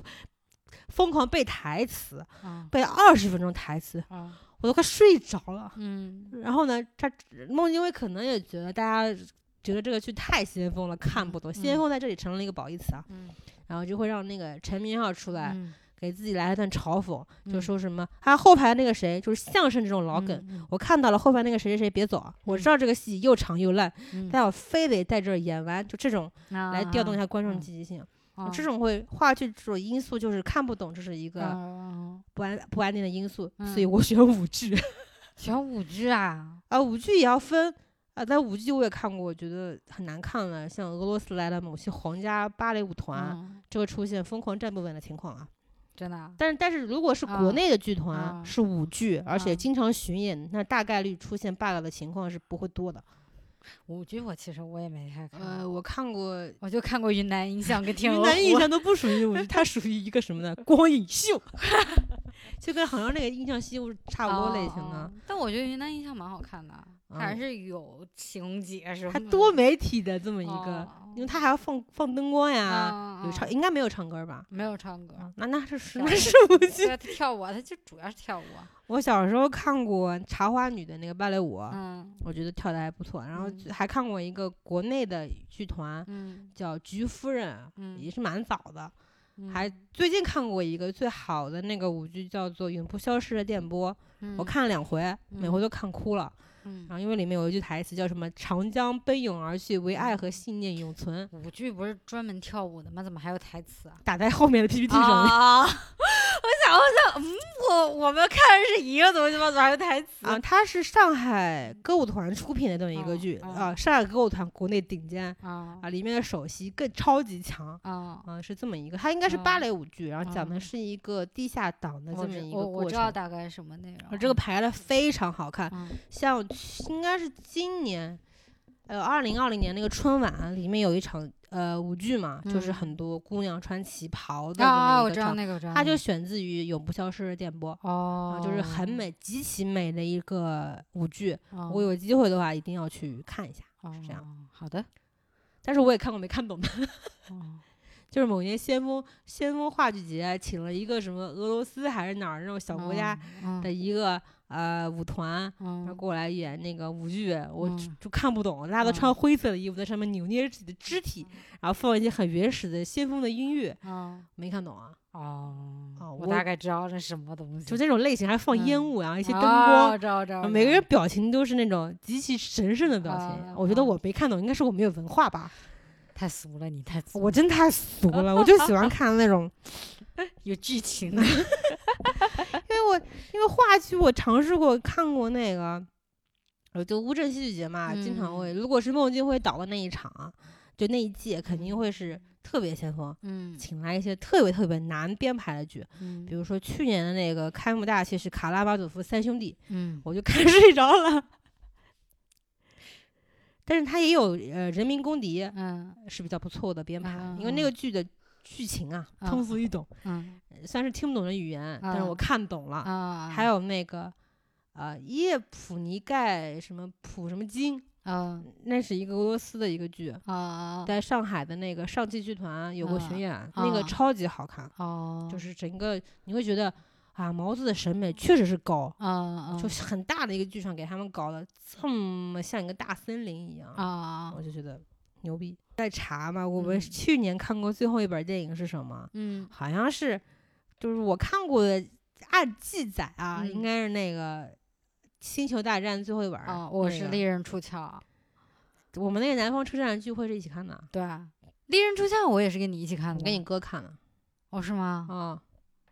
疯狂背台词，啊背二十分钟台词，啊我都快睡着了。嗯。然后呢，他孟京辉可能也觉得大家觉得这个剧太先锋了，看不懂。先锋在这里成了一个褒义词啊，嗯然后就会让那个陈明昊出来、嗯给自己来一段嘲讽，就嗯说什么还有后排那个谁，就是相声这种老梗。嗯我看到了后排那个谁谁谁别走啊！我知道这个戏又长又烂，嗯但我非得在这儿演完，就这种来调动一下观众嗯积极性。啊这种会话剧这种因素就是看不懂，这是一个嗯不安不安定的因素，嗯所以我选舞剧。[laughs] 选舞剧啊，啊，舞剧也要分啊，但舞剧我也看过，我觉得很难看了，像俄罗斯来的某些皇家芭蕾舞团，嗯就会出现疯狂站不稳的情况啊。真的啊但是但是如果是啊国内的剧团、啊是舞剧，而且啊经常巡演，那大概率出现 bug 的情况是不会多的。舞剧我其实我也没太看，呃，我看过。我就看过云南印象跟天鹅云南印湖象都不属于舞剧，它属于一个什么呢？光影秀，[laughs] 就跟好像那个印象西游差不多类型的。哦但我觉得云南印象蛮好看的，它还嗯是有情节什么的，它多媒体的这么一个，哦因为它还要放放灯光呀，啊有唱，啊应该没有唱歌吧？没有唱歌，那那是是跳那是舞剧。跳舞啊，他就主要是跳舞啊，我小时候看过茶花女的那个芭蕾舞，嗯我觉得跳的还不错。然后嗯还看过一个国内的剧团嗯叫菊夫人，嗯也是蛮早的。嗯，还最近看过一个最好的那个舞剧，叫做《永不消失的电波》，我嗯看了两回，每回嗯都看哭了。嗯然后因为里面有一句台词叫什么“长江奔涌而去，唯爱和信念永存舞剧不是专门跳舞的吗？怎么还有台词啊”，？打在后面的 PPT 上面。啊！我想，我想，嗯，我我们看的是一个东西吗？怎么还有台词啊，它是上海歌舞团出品的这么一个哦剧哦啊，上海歌舞团国内顶尖啊啊，里面的首席更超级强啊！啊，是这么一个，它应该是芭哦蕾舞剧，然后讲的哦是一个地下党的这么一个过我我知道。大概什么内容啊，这个排的非常好看，嗯像应该是今年，呃，二零二零年那个春晚里面有一场呃舞剧嘛，就是嗯很多姑娘穿旗袍的那个，我知道它就选自于《永不消失的电波》哦啊，，就是很美、极其美的一个舞剧。哦。我有机会的话一定要去看一下。是这样哦。好的。但是我也看过没看懂的，哦就是某年先锋先锋话剧节请了一个什么俄罗斯还是哪儿那种小国家嗯的一个、呃舞团，嗯然后过来演那个舞剧，我就看不懂，大家都穿灰色的衣服，在上面扭捏着自己的肢体，然后放一些很原始的先锋的音乐，嗯没看懂啊。哦啊我我大概知道是什么东西，就这种类型，还放烟嗯。雾啊，一些灯啊光，每个人表情都是那种极其神圣的表情。啊我觉得啊我没看懂，应该是我没有文化吧。太俗了，你太俗了，我真太俗了，我就喜欢看那种，[laughs] 有剧情的。[laughs] 因为我因为话剧我尝试过看过那个，呃，就乌镇戏剧节嘛，经常会，如果是孟京辉导的那一场，就那一届肯定会是特别先锋，嗯请来一些特别特别难编排的剧，嗯比如说去年的那个开幕大戏是《卡拉巴佐夫三兄弟》，嗯我就看 [laughs] 睡着了。但是它也有呃《人民公敌》嗯是比较不错的编排，嗯因为那个剧的剧情啊嗯通俗易懂，嗯虽然是听不懂的语言，但是我嗯看懂了。啊，还有那个呃叶普尼盖什么普什么金，啊那是一个俄罗斯的一个剧，啊在上海的那个上汽剧团有过巡演，那个啊超级好看，哦，就是整个你会觉得啊毛子的审美确实是高。啊啊就是很大的一个剧场，给他们搞得这么像一个大森林一样，啊我就觉得牛逼。在查嘛，我们嗯去年看过最后一本电影是什么？嗯好像是，就是我看过的，按记载啊，应嗯该是那个《星球大战》最后一本儿。啊，我是利刃出鞘，我们那个南方车站聚会是一起看的，对，利刃出鞘我也是跟你一起看的，我跟你哥看的哦是吗？啊，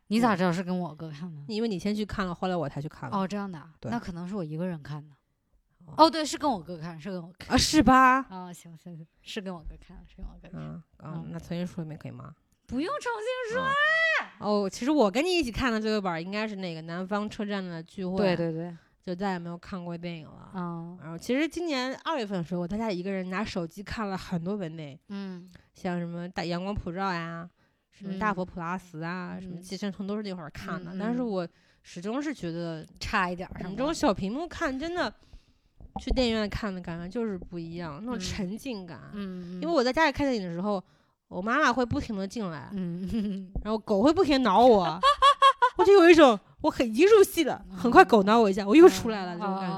你咋知道是跟我哥看的？因为你先去看了，后来我才去看了。哦，这样的那可能是我一个人看的。哦哦，对，是跟我哥看，是跟我看。啊，是吧？[laughs] 啊，行行行，是跟我哥看，是跟我哥看。嗯那重新说一遍可以吗？不用重新说。哦，其实我跟你一起看的最后一本儿应该是那个南方车站的聚会，对，对对，就再也没有看过电影了。嗯然后其实今年二月份的时候，我在家一个人拿手机看了很多本电影。嗯像什么大阳光普照呀，什么大嗯。佛普拉斯啊，什么嗯寄生虫都是那会儿看的。嗯但是嗯。我始终是觉得，差一点儿你什么这种小屏幕看，真的去电影院看的感觉就是不一样，那种嗯。沉浸感。嗯，因为我在家里看电影的时候，我妈妈会不停的进来，嗯。然后狗会不停挠我，我就有一种我很已经入戏了，很快狗挠我一下，我又出来了，这种感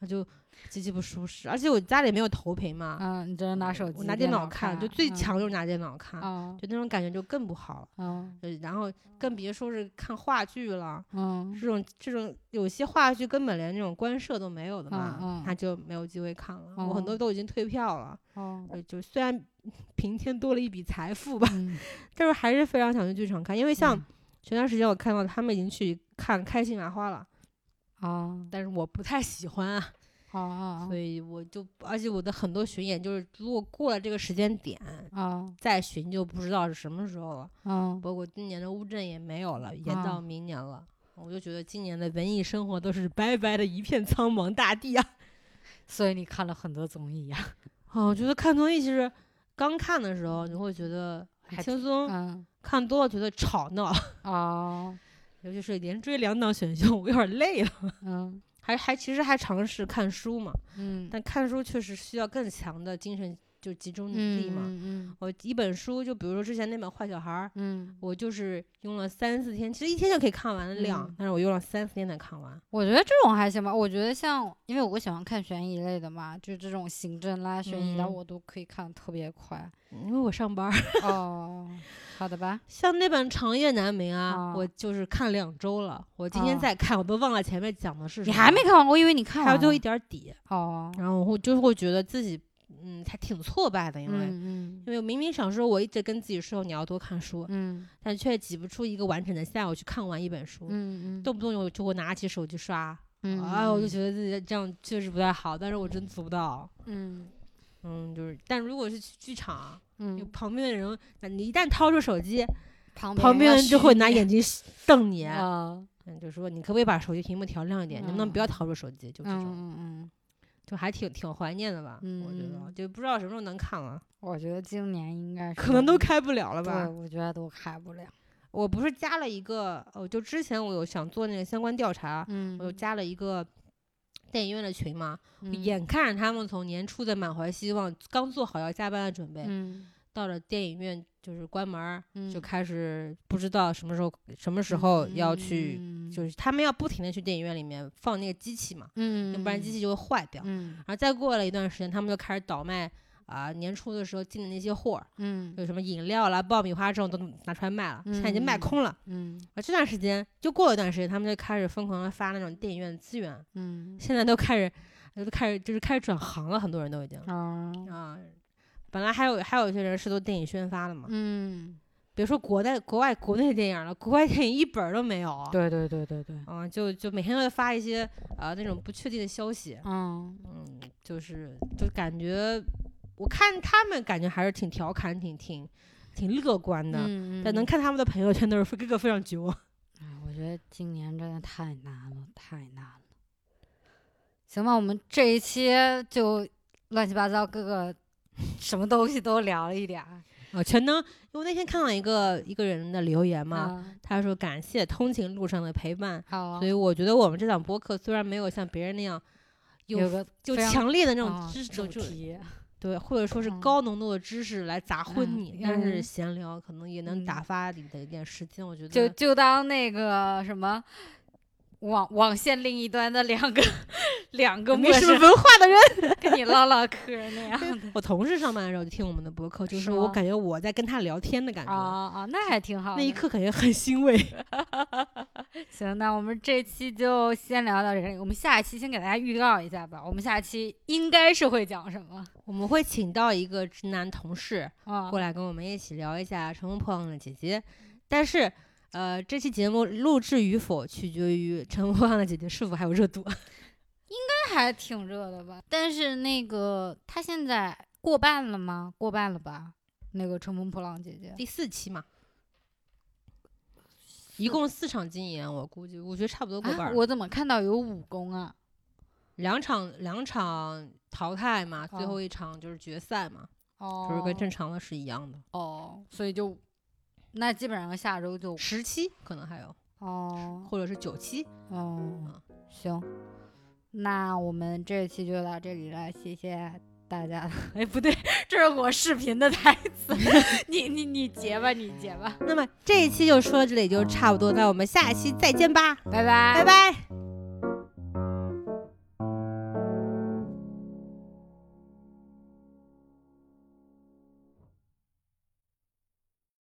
觉，就极其不舒适。而且我家里没有投屏嘛，嗯，你只能拿手机、我拿电脑看，就最嗯强就是拿电脑看，啊就那种感觉就更不好了。嗯呃然后更别说是看话剧了，嗯这种这种有些话剧根本连那种官摄都没有的嘛，嗯嗯他就没有机会看了。我很多哦都已经退票了，就虽然 [laughs] 平添多了一笔财富吧，嗯但是还是非常想去剧场看，因为像嗯前段时间我看到他们已经去看《开心麻花》了，啊但是我不太喜欢啊，所以我就而且我的很多巡演就是如果过了这个时间点啊再巡就不知道是什么时候了。啊包括今年的乌镇也没有了，延到啊明年了。我就觉得今年的文艺生活都是白白的一片苍茫大地啊！[laughs] 所以你看了很多综艺呀？啊，[laughs] 我觉得看综艺其实刚看的时候你会觉得很轻松，嗯看多了觉得吵闹，哦 [laughs] 尤其是连追两档选秀，我有点累了。嗯还还其实还尝试看书嘛，嗯。但看书确实需要更强的精神就集中力嘛。嗯我一本书，就比如说之前那本《坏小孩》，嗯，我就是用了三四天，其实一天就可以看完的量，嗯但是我用了三四天才看完。我觉得这种还行吧。我觉得像，因为我喜欢看悬疑类的嘛，就是这种刑侦啦、悬疑啦，嗯我都可以看得特别快。因为我上班儿，[laughs] 哦，好的吧。像那本《长夜难明》啊，哦我就是看两周了。我今天哦再看，我都忘了前面讲的是什么你。还没看完，我以为你看完了。还有最后一点儿底，哦，然后我就会觉得自己，嗯，还挺挫败的，因为、嗯因为明明想说我一直跟自己说你要多看书，嗯。但却挤不出一个完整的下午去看完一本书，嗯嗯。动不动就就会拿起手机刷，嗯，哎，我就觉得自己这样确实不太好，但是我真做不到。嗯。嗯，就是，但如果是去剧场，嗯，旁边的人，你一旦掏出手机，旁旁边人就会拿眼眼睛。瞪你，啊，嗯，就说你可不可以把手机屏幕调亮一点，能不能不要掏出手机？就这嗯种，嗯嗯，就还挺挺怀念的吧。我觉得嗯就不知道什么时候能看了，我觉得今年应该是可能都开不了了对，吧。我觉得都开不了。我不是加了一个，哦，就之前我有想做那个相关调查，嗯，我就加了一个电影院的群嘛，嗯眼看着他们从年初的满怀希望，刚做好要加班的准备，嗯到了电影院就是关门就开始不知道什么时候什么时候要去，嗯。就是他们要不停的去电影院里面放那个机器嘛，嗯，要不然机器就会坏掉。嗯。然后再过了一段时间，他们就开始倒卖啊、年初的时候进的那些货儿，嗯。有什么饮料啦、爆米花这种都拿出来卖了，现在已经卖空了。嗯。啊，这段时间就过了一段时间，他们就开始疯狂的发那种电影院的资源，嗯。现在都开始都开始就是开始转行了，很多人都已经啊啊。本来还有还有一些人是做电影宣发的嘛，嗯，别说国内国外国内电影了，国外电影一本儿都没有。对对对对对，嗯，就就每天都在发一些啊那种不确定的消息，嗯嗯，就是就感觉我看他们感觉还是挺调侃，挺挺挺乐观的，嗯，但能看他们的朋友圈都是 [laughs] 个个非常绝望。哎，我觉得今年真的太难了，太难了。行吧，我们这一期就乱七八糟，各个什么东西都聊了一点儿。啊，全能！因为我那天看到一个一个人的留言嘛，啊，他说感谢通勤路上的陪伴，好所以我觉得我们这档播客虽然没有像别人那样有有个就强烈的那种啊知识，主题，对，或者说是嗯高浓度的知识来砸昏嗯你，但是嗯闲聊可能也能打嗯发你的一点时间。我觉得就就当那个什么网网线另一端的两个 [laughs] 两个没什么文化的人。[laughs] 跟你唠唠嗑那样的 [laughs] 我同事上班的时候就听我们的播客，就是是我感觉我在跟他聊天的感觉，啊啊，那还挺好。那一刻感觉很欣慰。行，那我们这期就先聊到这里。我们下一期先给大家预告一下吧。我们下期应该是会讲什么我们会请到一个直男同事啊？过来跟我们一起聊一下《乘风破浪的姐姐》，但是。呃，这期节目录制与否取决于《乘风破浪的姐姐》是否还有热度。[laughs] 应该还挺热的吧？但是那个他现在过半了吗？过半了吧？那个《乘风破浪姐姐》第四期嘛，一共四场竞演，我估计我觉得差不多过半啊，我怎么看到有五公啊？两场两场淘汰嘛，最哦后一场就是决赛嘛，哦，就是跟正常的是一样的。哦，所以就那基本上下周就十期可能还有，哦或者是九期。哦行，那我们这期就到这里了，谢谢大家的。[laughs] 哎，不对，这是我视频的台词，[laughs] 你你你截吧，你截吧。那么这一期就说到这里就差不多，那我们下期再见吧，拜拜，拜拜。